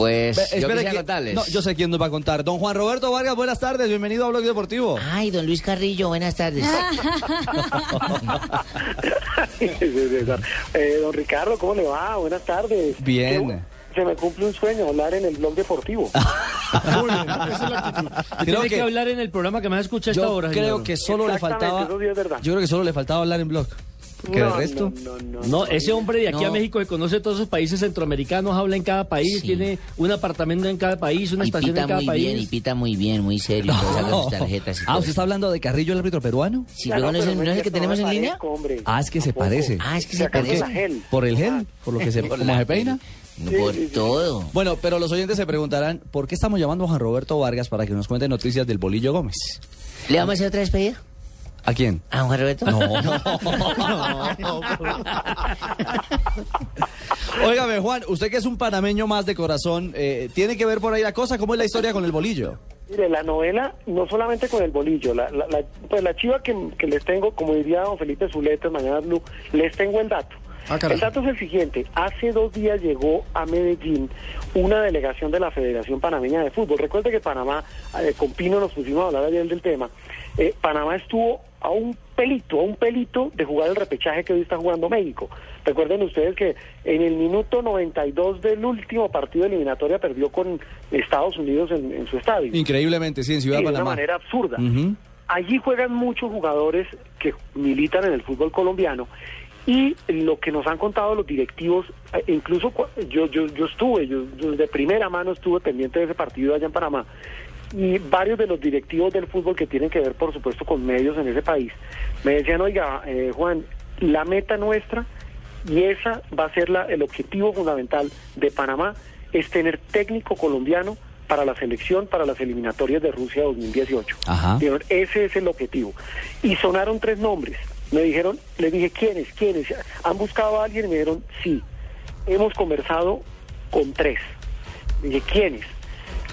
Pues Ve, yo espere quisiera que- contarles. no, yo sé quién nos va a contar. Don Juan Roberto Vargas, buenas tardes, bienvenido a Blog Deportivo. Ay, don Luis Carrillo, buenas tardes. Eh, don Ricardo, ¿cómo le va? Buenas tardes. Bien. Se me cumple un sueño hablar en el blog deportivo. Creo que, que hablar en el programa que más escucha a esta yo hora. creo señor. que solo le faltaba es. Yo creo que solo le faltaba hablar en blog. Que No, el resto No, no, no, No, ese hombre de aquí a. México que conoce todos esos países centroamericanos, habla en cada país, Sí. tiene un apartamento en cada país, una Y estación pita en cada muy país. bien, y pita muy bien, muy serio, y saca sus tarjetas y Ah, todo ¿usted está hablando de Carrillo, el árbitro peruano? Sí, luego no, es el, no es el que tenemos en línea. hombre. Ah, es que se parece. Ah, es que Se se parece. gel. ¿Por el gel? ¿Por lo que se, como se peina? Por Sí, sí, sí. todo. Bueno, pero los oyentes se preguntarán, ¿por qué estamos llamando a Juan Roberto Vargas para que nos cuente noticias del Bolillo Gómez? ¿Le vamos a hacer otra despedida? ¿A quién? ¿A Juan Roberto? Óigame, Juan, usted que es un panameño más de corazón, eh, ¿tiene que ver por ahí la cosa? ¿Cómo es la historia con el bolillo? Mire, la novela, no solamente con el bolillo, la, la, la- pues la chiva que, que les tengo, como diría don Felipe Zuleta, en Mañana Blue, les tengo el dato. el dato es el siguiente, hace dos días llegó a Medellín una delegación de la Federación Panameña de Fútbol. Recuerde que Panamá, eh, con Pino nos pusimos a hablar ayer del tema, eh, Panamá estuvo a un pelito, a un pelito de jugar el repechaje que hoy está jugando México. Recuerden ustedes que en el minuto 92 del último partido de eliminatoria perdió con Estados Unidos en, en su estadio. Increíblemente, sí, en Ciudad Sí, de de una Panamá. manera absurda. Allí juegan muchos jugadores que militan en el fútbol colombiano y lo que nos han contado los directivos, eh, incluso yo, yo, yo estuve, yo, yo de primera mano estuve pendiente de ese partido allá en Panamá y varios de los directivos del fútbol que tienen que ver, por supuesto, con medios en ese país, me decían, oiga, eh, Juan, la meta nuestra y esa va a ser la, el objetivo fundamental de Panamá, es tener técnico colombiano para la selección, para las eliminatorias de Rusia 2018. Ajá. Dijeron, ese es el objetivo. Y sonaron tres nombres. Me dijeron, le dije, ¿quiénes? ¿Quiénes? ¿Han buscado a alguien? Y me dijeron, sí. Hemos conversado con tres. Dije, ¿quiénes?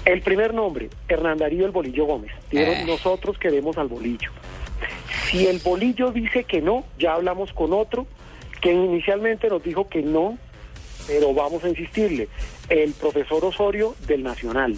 El primer nombre, Hernán Darío el Bolillo Gómez. Dijeron, Eh. nosotros queremos al Bolillo. Si el Bolillo dice que no, ya hablamos con otro, que inicialmente nos dijo que no, pero vamos a insistirle, el profesor Osorio del Nacional.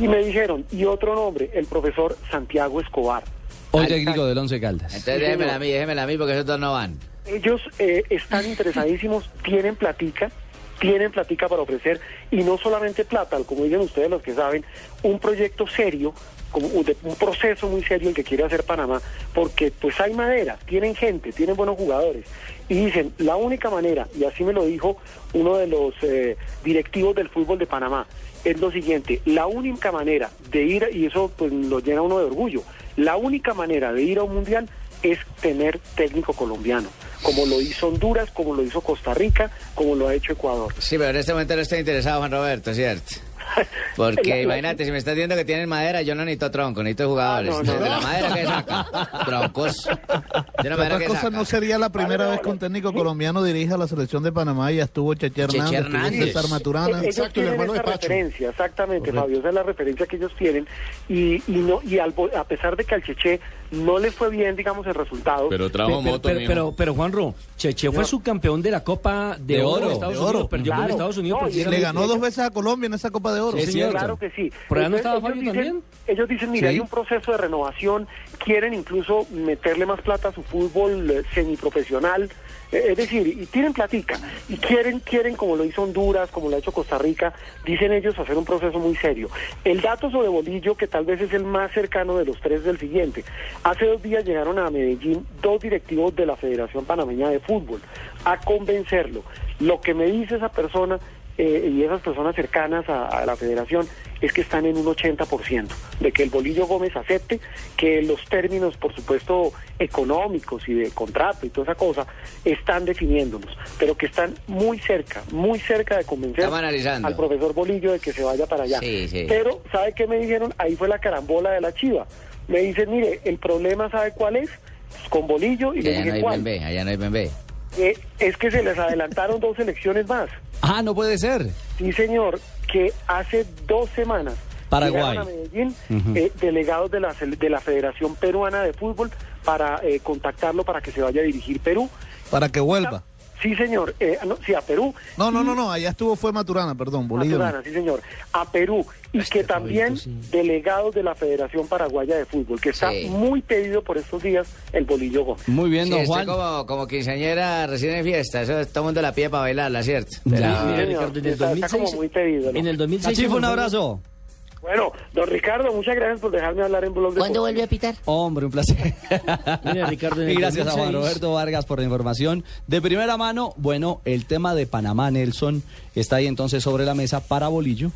Y me dijeron, y otro nombre, el profesor Santiago Escobar. Hoy técnico del Once Caldas. Entonces déjemela a mí, déjemela a mí porque esos dos no van. Ellos eh, están interesadísimos, tienen platica, tienen platica para ofrecer, y no solamente plata, como dicen ustedes los que saben, un proyecto serio, un, un proceso muy serio el que quiere hacer Panamá, porque pues hay madera, tienen gente, tienen buenos jugadores, y dicen, la única manera, y así me lo dijo uno de los eh, directivos del fútbol de Panamá, es lo siguiente, la única manera de ir, y eso pues lo llena uno de orgullo, la única manera de ir a un mundial es tener técnico colombiano, como lo hizo Honduras, como lo hizo Costa Rica, como lo ha hecho Ecuador. Sí, pero en este momento no estoy interesado, Juan Roberto, ¿cierto? Porque imagínate, si me estás diciendo que tienen madera, yo no necesito tronco, necesito jugadores. Ah, no, no. De la madera que saca, troncos. De la De madera otra que cosa saca. no sería la primera Vale, vez que un técnico colombiano dirige a la selección de Panamá. Ya estuvo Cheche Hernández, Cheche Hernández. César Maturana. Eh, ellos tienen esa referencia, exactamente, Fabio, esa es la referencia que ellos tienen y, y no y al, a pesar de que al Cheche no le fue bien, digamos, el resultado, Pero Pe- trajo pero, moto, pero, pero, pero, Juanro, Cheche fue subcampeón de la Copa de, De Oro oro, de Estados de Unidos, oro. perdió con Claro. Estados Unidos No, y Y le ganó dos veces a Colombia en esa Copa de Oro. Sí, señor. Claro que sí. ¿Por allá no estaba ellos dicen- también? Ellos dicen, mira, Sí. hay un proceso de renovación, quieren incluso meterle más plata a su fútbol eh, semiprofesional, eh, es decir, y tienen platica, y quieren, quieren, como lo hizo Honduras, como lo ha hecho Costa Rica, dicen ellos hacer un proceso muy serio. El dato sobre Bolillo, que tal vez es el más cercano de los tres, es el siguiente. Hace dos días llegaron a Medellín dos directivos de la Federación Panameña de Fútbol a convencerlo. Lo que me dice esa persona eh, y esas personas cercanas a, a la federación es que están en un 80% de que el Bolillo Gómez acepte que los términos, por supuesto, económicos y de contrato y toda esa cosa están definiéndolos, pero que están muy cerca, muy cerca de convencer al profesor Bolillo de que se vaya para allá. Sí, sí. Pero, ¿sabe qué me dijeron? Ahí fue la carambola de la chiva. Me dicen, mire, el problema, ¿sabe cuál es? Con Bolillo y Que le no dije, hay ¿cuál? bembé, allá no hay bembé. Eh, es que se les adelantaron dos elecciones más. Ah, no puede ser. Sí, señor, que hace dos semanas Paraguay. a Medellín eh, delegados de la, de la Federación Peruana de Fútbol para eh, contactarlo para que se vaya a dirigir Perú. Para que vuelva. Sí, señor. Eh, no, sí, a Perú. No, no, no, no, allá estuvo fue Maturana, perdón, Bolívar. Maturana, sí, señor. A Perú. Y que también delegados de la Federación Paraguaya de Fútbol, que está Sí. muy pedido por estos días el Bolillo Gómez. Muy bien, don Juan. como, como quinceañera recién en fiesta. Eso todo el mundo la pide para bailarla, ¿cierto? Pero- mira. Ricardo, en el Está- está como 2006, muy pedido, ¿no? en el 2006 Cachifo, un abrazo. Bueno, don Ricardo, muchas gracias por dejarme hablar en Blog de ¿Cuándo vuelve a pitar? Hombre, un placer. Mira, Ricardo, y gracias a Juan 2006. Roberto Vargas por la información. De primera mano, bueno, el tema de Panamá, Nelson, está ahí entonces sobre la mesa para Bolillo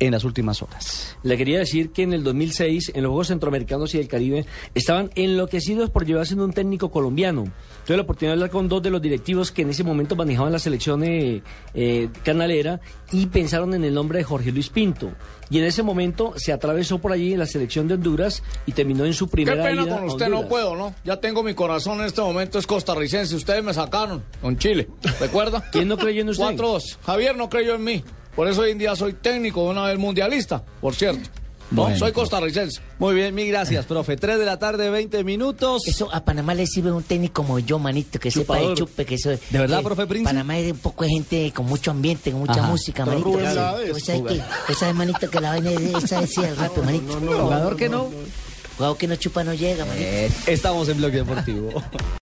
en las últimas horas. Le quería decir que en el 2006, en los Juegos Centroamericanos y del Caribe, estaban enloquecidos por llevarse un técnico colombiano. Tuve la oportunidad de hablar con dos de los directivos que en ese momento manejaban la selección eh, eh, canalera y pensaron en el nombre de Jorge Luis Pinto. Y en ese momento se atravesó por allí en la selección de Honduras y terminó en su Qué primera pena ida con usted, no puedo, ¿no? Ya tengo mi corazón en este momento, es costarricense. Ustedes me sacaron con Chile, ¿recuerda? ¿Quién no creyó en usted? 4-2. Javier no creyó en mí. Por eso hoy en día soy técnico de una vez mundialista, por cierto. No, Bueno. soy costarricense. Muy bien, mil gracias, profe. 3 de la tarde, 20 minutos. Eso a Panamá le sirve un técnico como yo, manito, que sepa de chupe, que eso. ¿De verdad, que profe Prince? Panamá es un poco de gente con mucho ambiente, con mucha Ajá. música, manito. Rubén. Blades. ¿Tú sabes que, tú sabes, manito, que la vaina de esa decía el rap, manito. Jugador que no. Jugador que no chupa no llega, manito. Estamos en Bloque Deportivo.